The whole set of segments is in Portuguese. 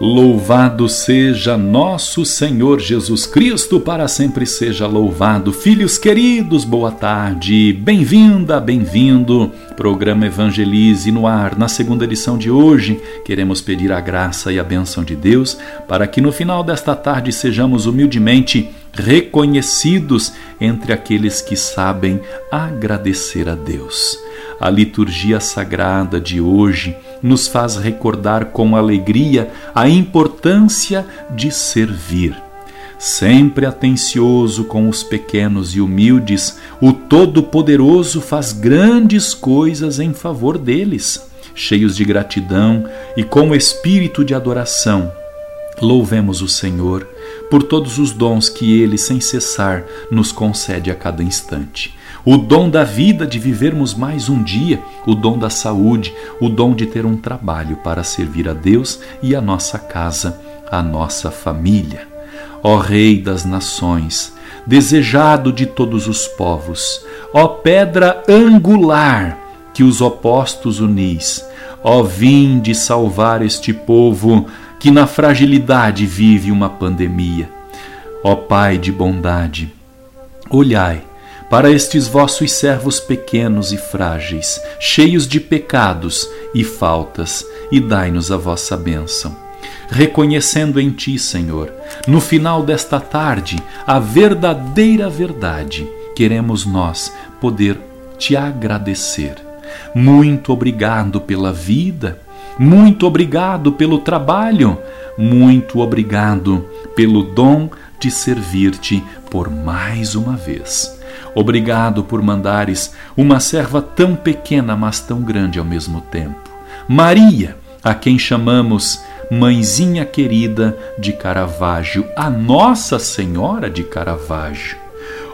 Louvado seja nosso Senhor Jesus Cristo, para sempre seja louvado. Filhos queridos, boa tarde, bem-vinda, bem-vindo. Programa Evangelize no ar. Na segunda edição de hoje, queremos pedir a graça e a bênção de Deus para que no final desta tarde sejamos humildemente reconhecidos entre aqueles que sabem agradecer a Deus. A liturgia sagrada de hoje nos faz recordar com alegria a importância de servir. Sempre atencioso com os pequenos e humildes, o Todo-Poderoso faz grandes coisas em favor deles. Cheios de gratidão e com espírito de adoração, louvemos o Senhor por todos os dons que Ele, sem cessar, nos concede a cada instante o dom da vida de vivermos mais um dia, o dom da saúde, o dom de ter um trabalho para servir a Deus e a nossa casa, a nossa família. Ó Rei das nações, desejado de todos os povos, ó pedra angular que os opostos unis, ó vinde salvar este povo que na fragilidade vive uma pandemia. Ó Pai de bondade, olhai para estes vossos servos pequenos e frágeis, cheios de pecados e faltas, e dai-nos a vossa bênção. Reconhecendo em Ti, Senhor, no final desta tarde, a verdadeira verdade, queremos nós poder Te agradecer. Muito obrigado pela vida, muito obrigado pelo trabalho, muito obrigado pelo dom de servir-te por mais uma vez. Obrigado por mandares uma serva tão pequena, mas tão grande ao mesmo tempo. Maria, a quem chamamos Mãezinha querida de Caravaggio, a Nossa Senhora de Caravaggio.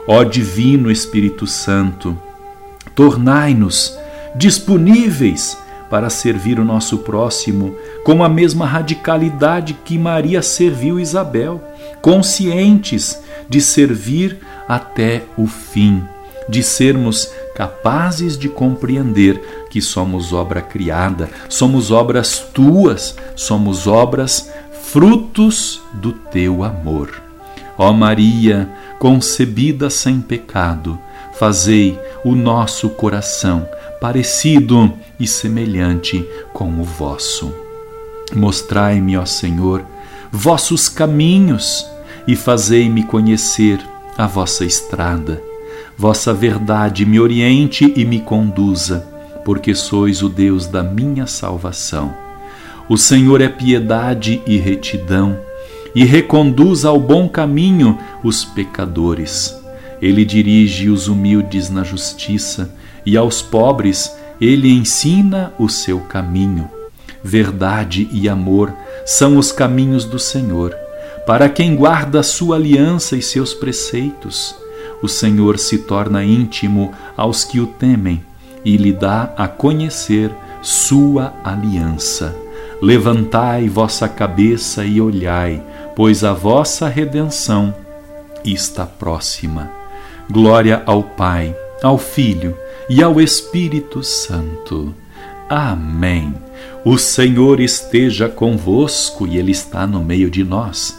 Ó Divino Espírito Santo, tornai-nos disponíveis para servir o nosso próximo com a mesma radicalidade que Maria serviu Isabel, conscientes de servir até o fim, de sermos capazes de compreender que somos obra criada, somos obras tuas, somos obras frutos do teu amor. Ó Maria, concebida sem pecado, fazei o nosso coração parecido e semelhante com o vosso. Mostrai-me, ó Senhor, vossos caminhos e fazei-me conhecer a vossa estrada. Vossa verdade me oriente e me conduza, porque sois o Deus da minha salvação. O Senhor é piedade e retidão, e reconduz ao bom caminho os pecadores. Ele dirige os humildes na justiça, e aos pobres ele ensina o seu caminho. Verdade e amor são os caminhos do Senhor para quem guarda sua aliança e seus preceitos, o Senhor se torna íntimo aos que o temem e lhe dá a conhecer sua aliança. Levantai vossa cabeça e olhai, pois a vossa redenção está próxima. Glória ao Pai, ao Filho e ao Espírito Santo. Amém. O Senhor esteja convosco e Ele está no meio de nós.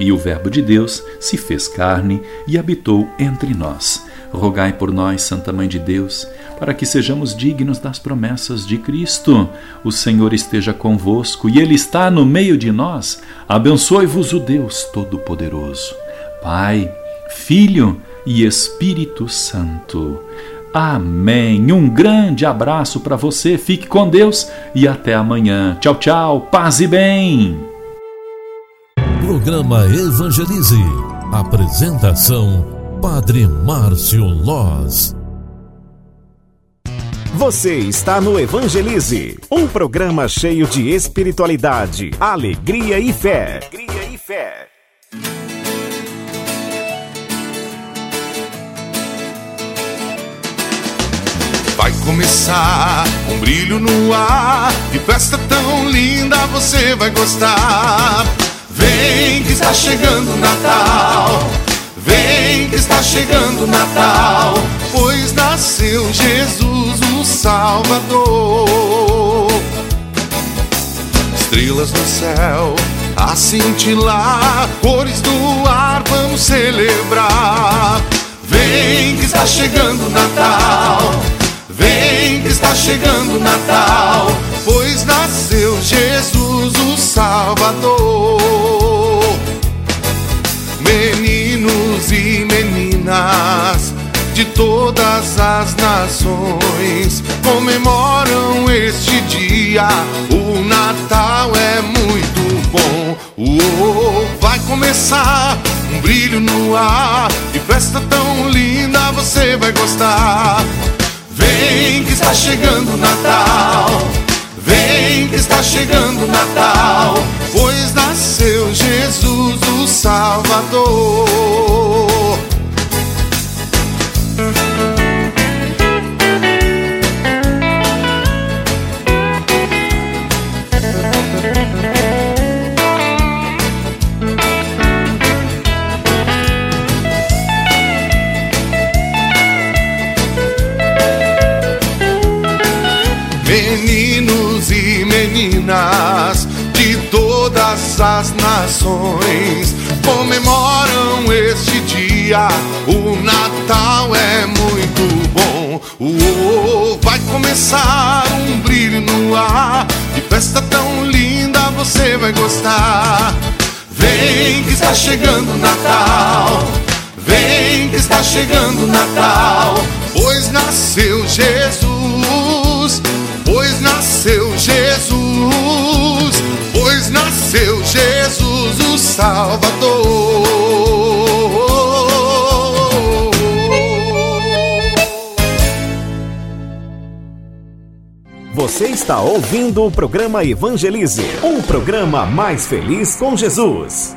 E o Verbo de Deus se fez carne e habitou entre nós. Rogai por nós, Santa Mãe de Deus, para que sejamos dignos das promessas de Cristo. O Senhor esteja convosco e Ele está no meio de nós. Abençoe-vos o Deus Todo-Poderoso, Pai, Filho e Espírito Santo. Amém. Um grande abraço para você, fique com Deus e até amanhã. Tchau, tchau, paz e bem. Programa Evangelize. Apresentação: Padre Márcio Loz. Você está no Evangelize, um programa cheio de espiritualidade, alegria e fé. Alegria e fé. Vai começar um brilho no ar, que festa tão linda você vai gostar. Vem que está chegando o Natal. Vem que está chegando o Natal, pois nasceu Jesus o Salvador. Estrelas no céu a cintilar, cores do ar vamos celebrar. Vem que está chegando o Natal. Vem que está chegando o Natal, pois nasceu Jesus o Salvador. Meninos e meninas de todas as nações comemoram este dia. O Natal é muito bom. Uou, vai começar um brilho no ar e festa tão linda você vai gostar. Vem que está chegando o Natal. Vem que está chegando o Natal. Pois nasceu Jesus o Salvador. Todas as nações comemoram este dia. O Natal é muito bom. Uou, vai começar um brilho no ar. De festa tão linda você vai gostar. Vem que está chegando o Natal. Vem que está chegando o Natal. Pois nasceu Jesus. Pois nasceu Jesus, nasceu Jesus o Salvador. Você está ouvindo o programa Evangelize, um programa mais feliz com Jesus.